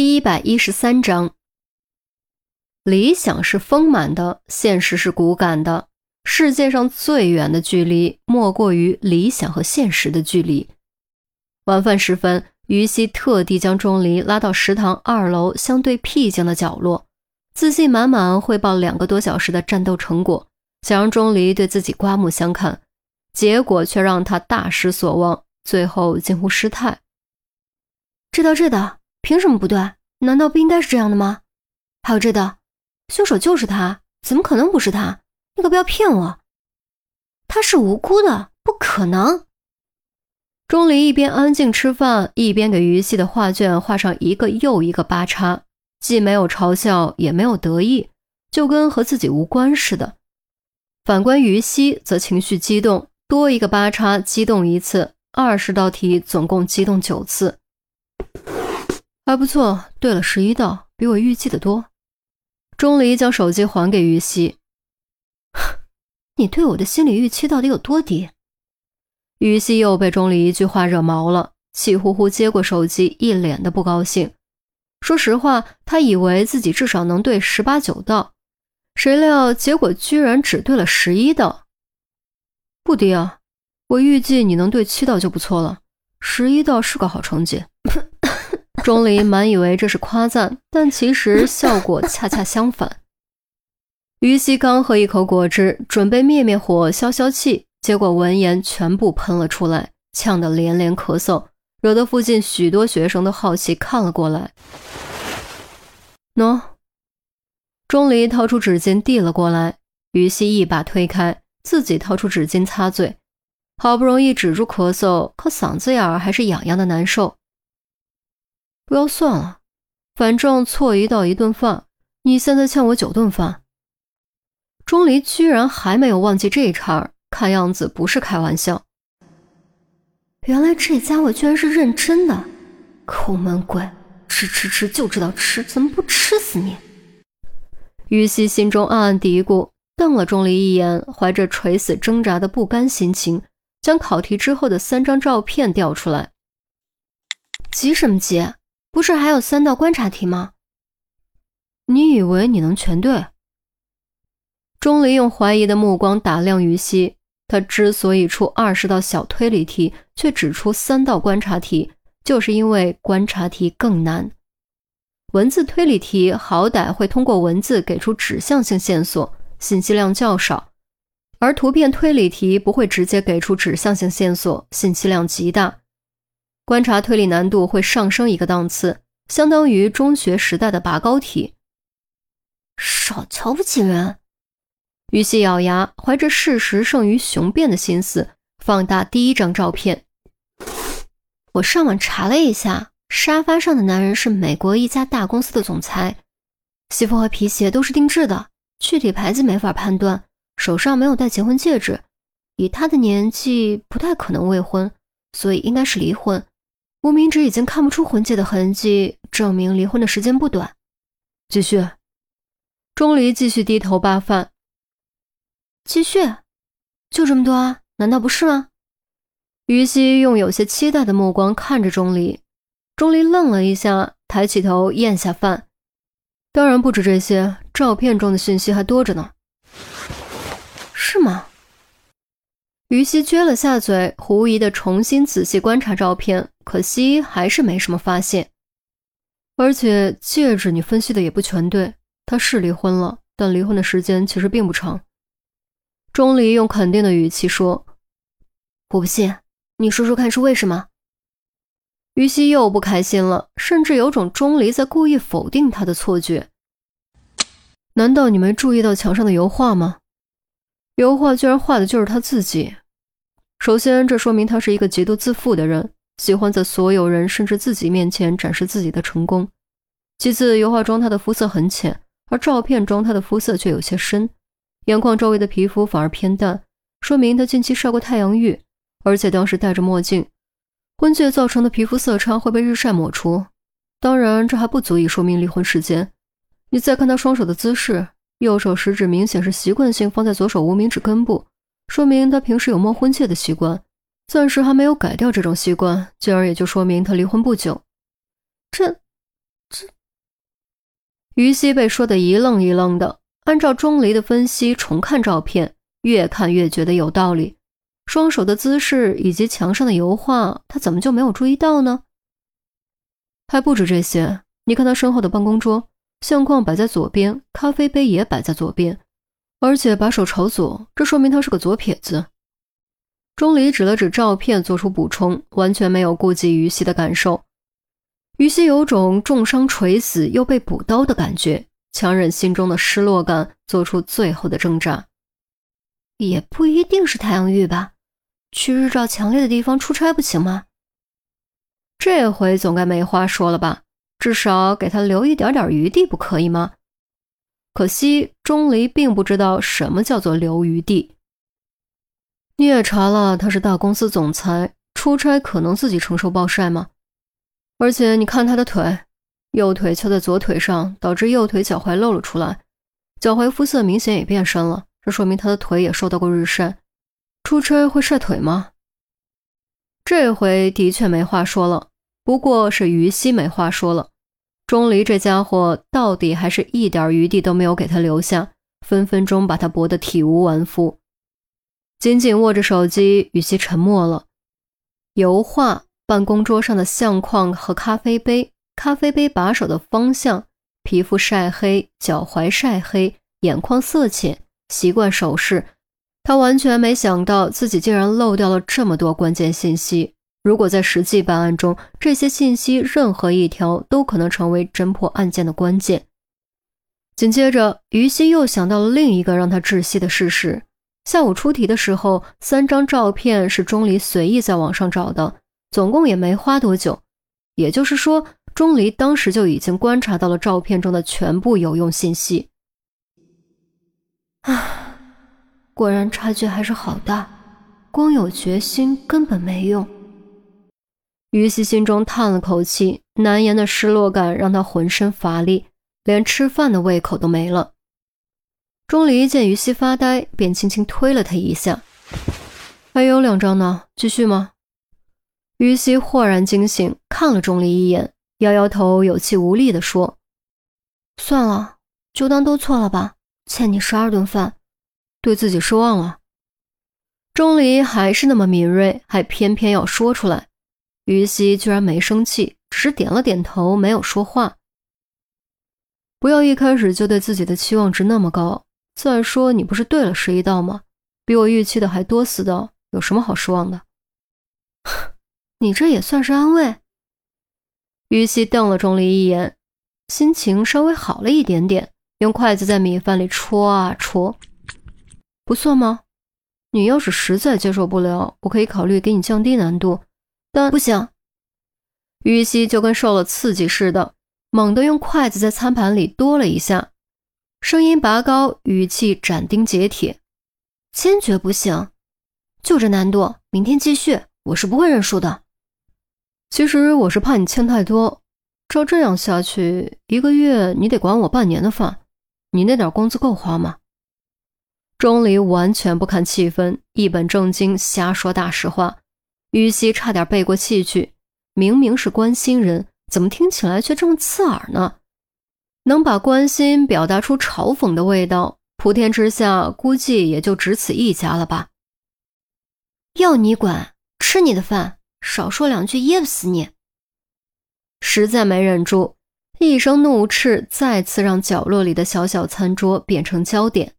第一百一十三章，理想是丰满的，现实是骨感的。世界上最远的距离，莫过于理想和现实的距离。晚饭时分，于西特地将钟离拉到食堂二楼相对僻静的角落，自信满满汇报两个多小时的战斗成果，想让钟离对自己刮目相看，结果却让他大失所望，最后近乎失态。知道这道。凭什么不对？难道不应该是这样的吗？还有这道，凶手就是他，怎么可能不是他？你可不要骗我，他是无辜的，不可能。钟离一边安静吃饭，一边给于西的画卷画上一个又一个八叉，既没有嘲笑，也没有得意，就跟和自己无关似的。反观于西，则情绪激动，多一个八叉，激动一次，二十道题总共激动九次。还不错，对了十一道，比我预计的多。钟离将手机还给于西，你对我的心理预期到底有多低？于西又被钟离一句话惹毛了，气呼呼接过手机，一脸的不高兴。说实话，他以为自己至少能对十八九道，谁料结果居然只对了十一道，不低啊！我预计你能对七道就不错了，十一道是个好成绩。钟离满以为这是夸赞，但其实效果恰恰相反。于西刚喝一口果汁，准备灭灭火、消消气，结果闻言全部喷了出来，呛得连连咳嗽，惹得附近许多学生都好奇看了过来。喏，钟离掏出纸巾递了过来，于西一把推开，自己掏出纸巾擦嘴，好不容易止住咳嗽，可嗓子眼儿还是痒痒的难受。不要算了，反正错一道一顿饭，你现在欠我九顿饭。钟离居然还没有忘记这一茬儿，看样子不是开玩笑。原来这家伙居然是认真的，抠门鬼，吃吃吃就知道吃，怎么不吃死你？于西心中暗暗嘀咕，瞪了钟离一眼，怀着垂死挣扎的不甘心情，将考题之后的三张照片调出来。急什么急？不是还有三道观察题吗？你以为你能全对？钟离用怀疑的目光打量于西，他之所以出二十道小推理题，却只出三道观察题，就是因为观察题更难。文字推理题好歹会通过文字给出指向性线索，信息量较少；而图片推理题不会直接给出指向性线索，信息量极大。观察推理难度会上升一个档次，相当于中学时代的拔高题。少瞧不起人！于西咬牙，怀着事实胜于雄辩的心思，放大第一张照片。我上网查了一下，沙发上的男人是美国一家大公司的总裁，西服和皮鞋都是定制的，具体牌子没法判断，手上没有戴结婚戒指，以他的年纪不太可能未婚，所以应该是离婚。无名指已经看不出婚戒的痕迹，证明离婚的时间不短。继续，钟离继续低头扒饭。继续，就这么多啊？难道不是吗？于西用有些期待的目光看着钟离。钟离愣了一下，抬起头咽下饭。当然不止这些，照片中的信息还多着呢。是吗？于西撅了下嘴，狐疑的重新仔细观察照片，可惜还是没什么发现。而且戒指你分析的也不全对，他是离婚了，但离婚的时间其实并不长。钟离用肯定的语气说：“我不信，你说说看是为什么？”于西又不开心了，甚至有种钟离在故意否定他的错觉。难道你没注意到墙上的油画吗？油画居然画的就是他自己。首先，这说明他是一个极度自负的人，喜欢在所有人甚至自己面前展示自己的成功。其次，油画中他的肤色很浅，而照片中他的肤色却有些深，眼眶周围的皮肤反而偏淡，说明他近期晒过太阳浴，而且当时戴着墨镜。婚戒造成的皮肤色差会被日晒抹除。当然，这还不足以说明离婚时间。你再看他双手的姿势，右手食指明显是习惯性放在左手无名指根部。说明他平时有摸婚戒的习惯，暂时还没有改掉这种习惯，进而也就说明他离婚不久。这，这……于西被说的一愣一愣的，按照钟离的分析重看照片，越看越觉得有道理。双手的姿势以及墙上的油画，他怎么就没有注意到呢？还不止这些，你看他身后的办公桌，相框摆在左边，咖啡杯也摆在左边，而且把手朝左，这说明他是个左撇子。钟离指了指照片，做出补充，完全没有顾及于西的感受。于西有种重伤垂死又被补刀的感觉，强忍心中的失落感，做出最后的挣扎。也不一定是太阳浴吧，去日照强烈的地方出差不行吗？这回总该没话说了吧？至少给他留一点点余地，不可以吗？可惜钟离并不知道什么叫做留余地。你也查了，他是大公司总裁，出差可能自己承受暴晒吗？而且你看他的腿，右腿翘在左腿上，导致右腿脚踝露了出来，脚踝肤色明显也变深了，这说明他的腿也受到过日晒。出差会晒腿吗？这回的确没话说了，不过是于西没话说了。钟离这家伙到底还是一点余地都没有给他留下，分分钟把他驳得体无完肤。紧紧握着手机，于西沉默了。油画。办公桌上的相框和咖啡杯，咖啡杯把手的方向，皮肤晒黑，脚踝晒黑，眼眶色浅，习惯手势。他完全没想到自己竟然漏掉了这么多关键信息。如果在实际办案中，这些信息任何一条都可能成为侦破案件的关键。紧接着，于西又想到了另一个让他窒息的事实：下午出题的时候，三张照片是钟离随意在网上找的。总共也没花多久，也就是说，钟离当时就已经观察到了照片中的全部有用信息。啊，果然差距还是好大，光有决心根本没用。于西心中叹了口气，难言的失落感让他浑身乏力，连吃饭的胃口都没了。钟离见于西发呆，便轻轻推了他一下：“还有两张呢，继续吗？”于西豁然惊醒，看了钟离一眼，摇摇头，有气无力地说：“算了，就当都错了吧。欠你十二顿饭，对自己失望了。”钟离还是那么敏锐，还偏偏要说出来。于西居然没生气，只是点了点头，没有说话。不要一开始就对自己的期望值那么高。再说，你不是对了十一道吗？比我预期的还多四道，有什么好失望的？你这也算是安慰。于西瞪了钟离一眼，心情稍微好了一点点，用筷子在米饭里戳啊戳。不算吗？你要是实在接受不了，我可以考虑给你降低难度，但不行。于西就跟受了刺激似的，猛地用筷子在餐盘里哆了一下，声音拔高，语气斩钉截铁：“坚决不行！就这难度，明天继续，我是不会认输的。”其实我是怕你欠太多，照这样下去，一个月你得管我半年的饭，你那点工资够花吗？钟离完全不看气氛，一本正经瞎说大实话，于西差点背过气去。明明是关心人，怎么听起来却这么刺耳呢？能把关心表达出嘲讽的味道，普天之下估计也就只此一家了吧？要你管，吃你的饭。少说两句，噎不死你！实在没忍住，一声怒斥再次让角落里的小小餐桌变成焦点。